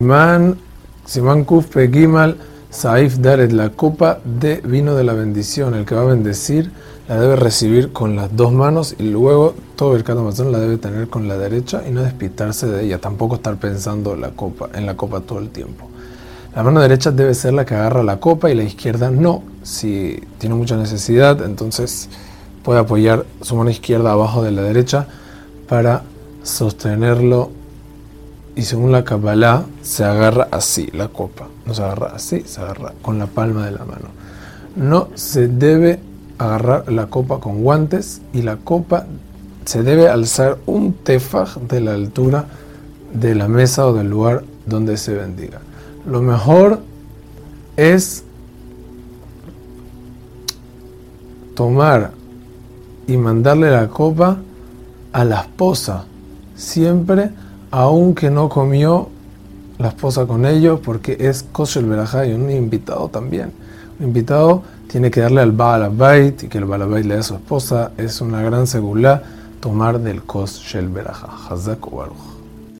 Man, Simán Kuf Gimal Saif Daret, la copa de vino de la bendición, el que va a bendecir, la debe recibir con las dos manos y luego todo el Amazon la debe tener con la derecha y no despitarse de ella, tampoco estar pensando la copa, en la copa todo el tiempo. La mano derecha debe ser la que agarra la copa y la izquierda no. Si tiene mucha necesidad, entonces puede apoyar su mano izquierda abajo de la derecha para sostenerlo y según la Kabbalah se agarra así la copa. No se agarra así, se agarra con la palma de la mano. No se debe agarrar la copa con guantes y la copa se debe alzar un tefaj de la altura de la mesa o del lugar donde se bendiga. Lo mejor es tomar y mandarle la copa a la esposa, siempre aunque no comió la esposa con ellos, porque es kosher verajá y un invitado también. Un invitado tiene que darle al Baal Bait y que el Baal le dé a su esposa. Es una gran segula tomar del kosher verajá. Hazak o